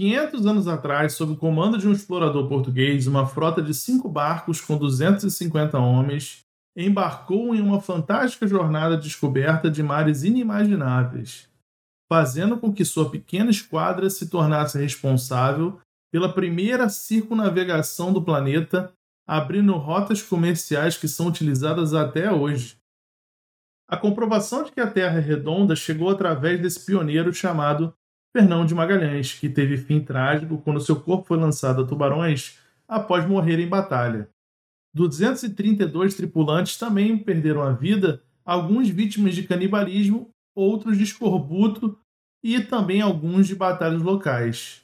500 anos atrás, sob o comando de um explorador português, uma frota de cinco barcos com 250 homens embarcou em uma fantástica jornada de descoberta de mares inimagináveis, fazendo com que sua pequena esquadra se tornasse responsável pela primeira circunnavegação do planeta, abrindo rotas comerciais que são utilizadas até hoje. A comprovação de que a Terra é redonda chegou através desse pioneiro chamado Fernão de Magalhães, que teve fim trágico quando seu corpo foi lançado a tubarões após morrer em batalha. 232 tripulantes também perderam a vida, alguns vítimas de canibalismo, outros de escorbuto e também alguns de batalhas locais.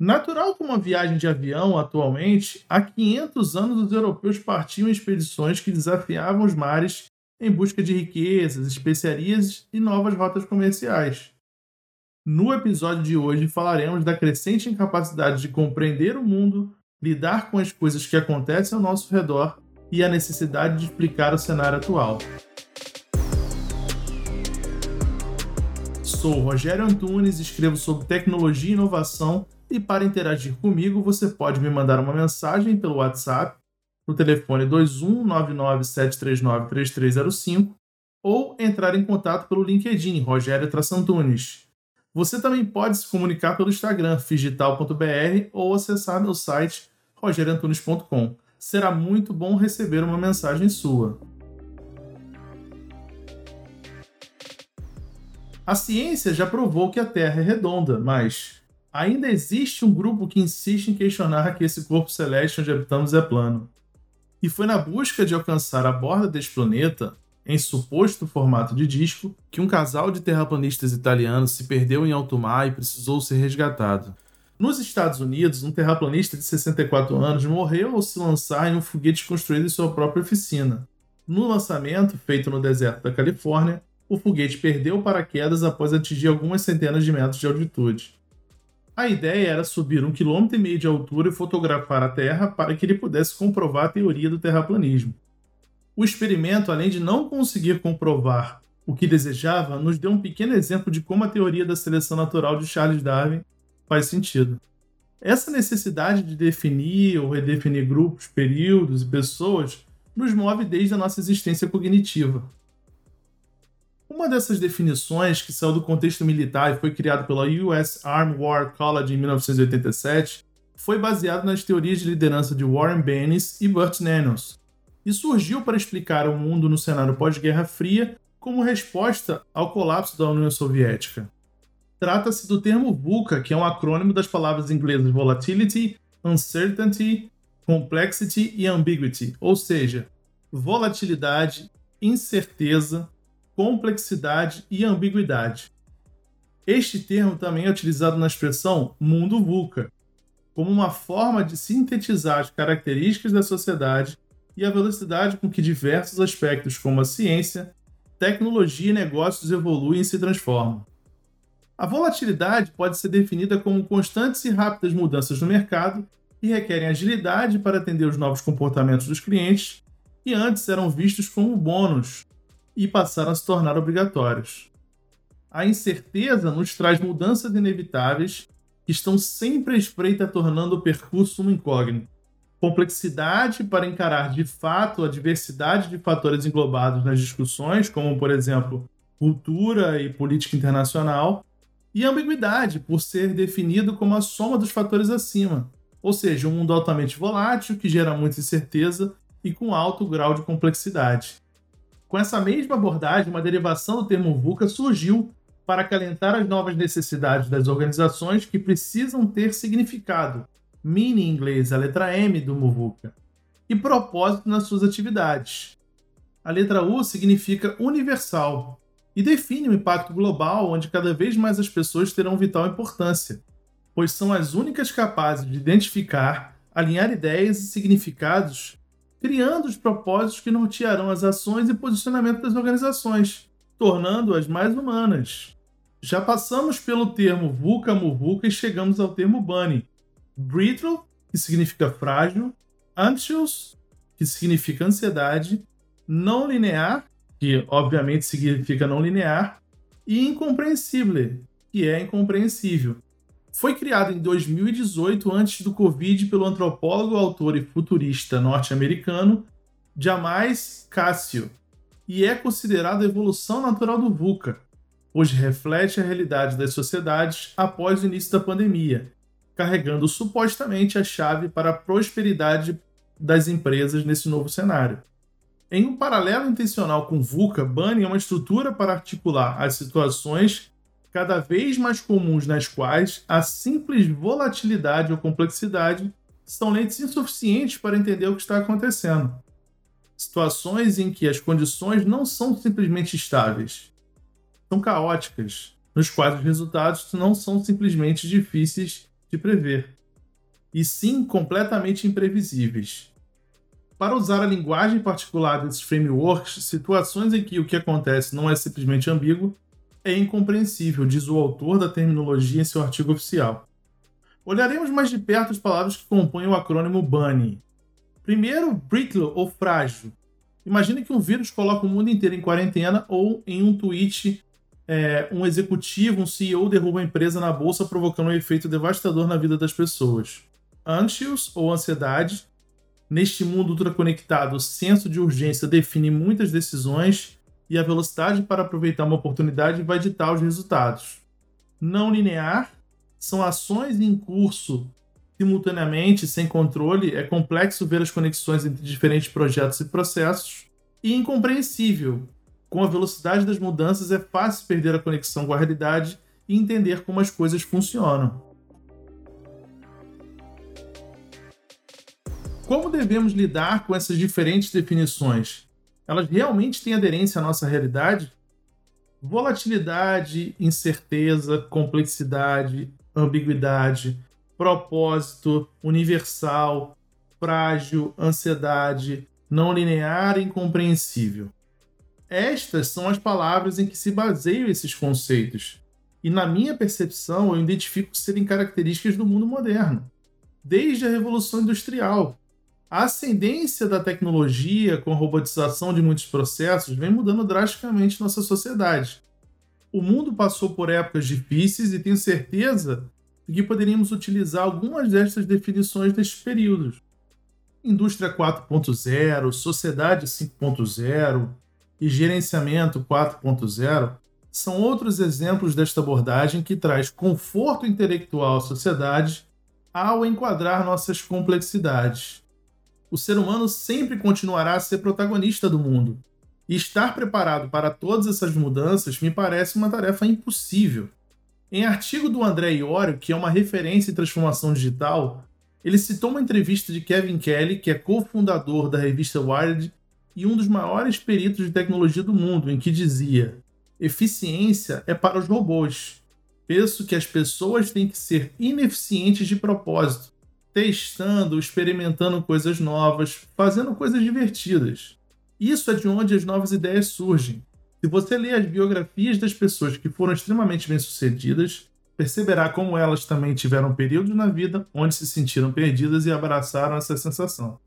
Natural como uma viagem de avião atualmente, há 500 anos os europeus partiam em expedições que desafiavam os mares em busca de riquezas, especiarias e novas rotas comerciais. No episódio de hoje falaremos da crescente incapacidade de compreender o mundo lidar com as coisas que acontecem ao nosso redor e a necessidade de explicar o cenário atual. Sou Rogério Antunes, escrevo sobre tecnologia e inovação e para interagir comigo você pode me mandar uma mensagem pelo WhatsApp no telefone 21997393305 ou entrar em contato pelo LinkedIn Rogério Traçantunes. Você também pode se comunicar pelo Instagram figital.br ou acessar meu site rogerantunes.com. Será muito bom receber uma mensagem sua. A ciência já provou que a Terra é redonda, mas ainda existe um grupo que insiste em questionar que esse corpo celeste onde habitamos é plano. E foi na busca de alcançar a borda deste planeta, em suposto formato de disco, que um casal de terraplanistas italianos se perdeu em alto mar e precisou ser resgatado. Nos Estados Unidos, um terraplanista de 64 anos morreu ao se lançar em um foguete construído em sua própria oficina. No lançamento, feito no deserto da Califórnia, o foguete perdeu paraquedas após atingir algumas centenas de metros de altitude. A ideia era subir um quilômetro e meio de altura e fotografar a Terra para que ele pudesse comprovar a teoria do terraplanismo. O experimento, além de não conseguir comprovar o que desejava, nos deu um pequeno exemplo de como a teoria da seleção natural de Charles Darwin faz sentido. Essa necessidade de definir ou redefinir grupos, períodos e pessoas nos move desde a nossa existência cognitiva. Uma dessas definições, que saiu do contexto militar e foi criada pela US Armed War College em 1987, foi baseada nas teorias de liderança de Warren Bennis e Burt Nanos, e surgiu para explicar o mundo no cenário pós-Guerra Fria como resposta ao colapso da União Soviética. Trata-se do termo VUCA, que é um acrônimo das palavras inglesas volatility, uncertainty, complexity e ambiguity, ou seja, volatilidade, incerteza, complexidade e ambiguidade. Este termo também é utilizado na expressão mundo VUCA, como uma forma de sintetizar as características da sociedade e a velocidade com que diversos aspectos como a ciência, tecnologia e negócios evoluem e se transformam. A volatilidade pode ser definida como constantes e rápidas mudanças no mercado e requerem agilidade para atender os novos comportamentos dos clientes que antes eram vistos como bônus e passaram a se tornar obrigatórios. A incerteza nos traz mudanças inevitáveis que estão sempre à espreita tornando o percurso um incógnito. Complexidade para encarar de fato a diversidade de fatores englobados nas discussões, como por exemplo cultura e política internacional, e ambiguidade, por ser definido como a soma dos fatores acima, ou seja, um mundo altamente volátil que gera muita incerteza e com alto grau de complexidade. Com essa mesma abordagem, uma derivação do termo VUCA surgiu para acalentar as novas necessidades das organizações que precisam ter significado, meaning em inglês, a letra M do MUVUCA, e propósito nas suas atividades. A letra U significa universal, e define o impacto global onde cada vez mais as pessoas terão vital importância, pois são as únicas capazes de identificar, alinhar ideias e significados, criando os propósitos que nortearão as ações e posicionamento das organizações, tornando-as mais humanas. Já passamos pelo termo VUCA MUVUCA e chegamos ao termo BUNNY. Brittle, que significa frágil, anxious, que significa ansiedade, não linear, que obviamente significa não linear, e incompreensível, que é incompreensível. Foi criado em 2018 antes do Covid pelo antropólogo, autor e futurista norte-americano Jamais Cássio e é considerado a evolução natural do VUCA, pois reflete a realidade das sociedades após o início da pandemia, carregando supostamente a chave para a prosperidade das empresas nesse novo cenário. Em um paralelo intencional com VUCA, Bunny é uma estrutura para articular as situações cada vez mais comuns nas quais a simples volatilidade ou complexidade são lentes insuficientes para entender o que está acontecendo. Situações em que as condições não são simplesmente estáveis, são caóticas, nos quais os resultados não são simplesmente difíceis de prever, e sim completamente imprevisíveis. Para usar a linguagem particular desses frameworks, situações em que o que acontece não é simplesmente ambíguo é incompreensível, diz o autor da terminologia em seu artigo oficial. Olharemos mais de perto as palavras que compõem o acrônimo BUNNY. Primeiro, brittle ou frágil. Imagine que um vírus coloca o mundo inteiro em quarentena ou em um tweet é, um executivo, um CEO derruba a empresa na bolsa, provocando um efeito devastador na vida das pessoas. Anxious ou ansiedade. Neste mundo ultraconectado, o senso de urgência define muitas decisões e a velocidade para aproveitar uma oportunidade vai ditar os resultados. Não linear são ações em curso simultaneamente, sem controle, é complexo ver as conexões entre diferentes projetos e processos. E incompreensível, com a velocidade das mudanças, é fácil perder a conexão com a realidade e entender como as coisas funcionam. Como devemos lidar com essas diferentes definições? Elas realmente têm aderência à nossa realidade? Volatilidade, incerteza, complexidade, ambiguidade, propósito, universal, frágil, ansiedade, não linear e incompreensível. Estas são as palavras em que se baseiam esses conceitos, e na minha percepção eu identifico serem características do mundo moderno, desde a Revolução Industrial. A ascendência da tecnologia com a robotização de muitos processos vem mudando drasticamente nossa sociedade. O mundo passou por épocas difíceis e tenho certeza de que poderíamos utilizar algumas destas definições destes períodos. Indústria 4.0, Sociedade 5.0, e Gerenciamento 4.0 são outros exemplos desta abordagem que traz conforto intelectual à sociedade ao enquadrar nossas complexidades. O ser humano sempre continuará a ser protagonista do mundo, e estar preparado para todas essas mudanças me parece uma tarefa impossível. Em artigo do André Iorio, que é uma referência em transformação digital, ele citou uma entrevista de Kevin Kelly, que é cofundador da revista Wired e um dos maiores peritos de tecnologia do mundo, em que dizia: eficiência é para os robôs. Penso que as pessoas têm que ser ineficientes de propósito, testando, experimentando coisas novas, fazendo coisas divertidas. Isso é de onde as novas ideias surgem. Se você ler as biografias das pessoas que foram extremamente bem-sucedidas, perceberá como elas também tiveram períodos na vida onde se sentiram perdidas e abraçaram essa sensação.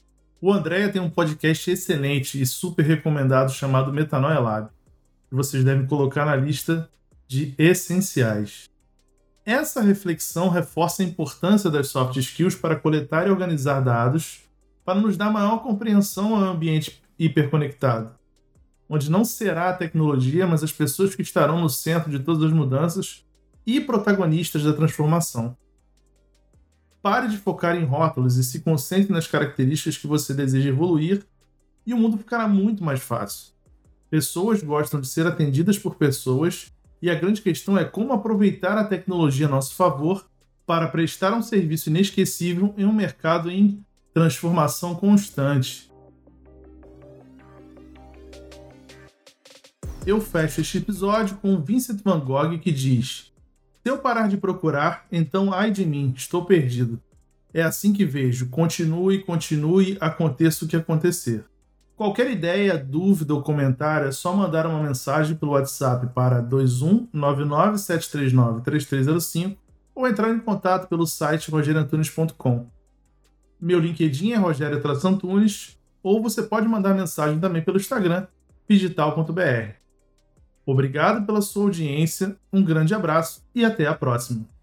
O Andréia tem um podcast excelente e super recomendado chamado Metanoia Lab, que vocês devem colocar na lista de essenciais. Essa reflexão reforça a importância das soft skills para coletar e organizar dados para nos dar maior compreensão ao ambiente hiperconectado, onde não será a tecnologia, mas as pessoas que estarão no centro de todas as mudanças e protagonistas da transformação. Pare de focar em rótulos e se concentre nas características que você deseja evoluir, e o mundo ficará muito mais fácil. Pessoas gostam de ser atendidas por pessoas, e a grande questão é como aproveitar a tecnologia a nosso favor para prestar um serviço inesquecível em um mercado em transformação constante. Eu fecho este episódio com Vincent Van Gogh que diz: se eu parar de procurar, então ai de mim, estou perdido. É assim que vejo. Continue, continue, aconteça o que acontecer. Qualquer ideia, dúvida ou comentário é só mandar uma mensagem pelo WhatsApp para 21997393305 ou entrar em contato pelo site rogerantunes.com. Meu LinkedIn é Rogério Antunes ou você pode mandar mensagem também pelo Instagram, digital.br. Obrigado pela sua audiência, um grande abraço e até a próxima.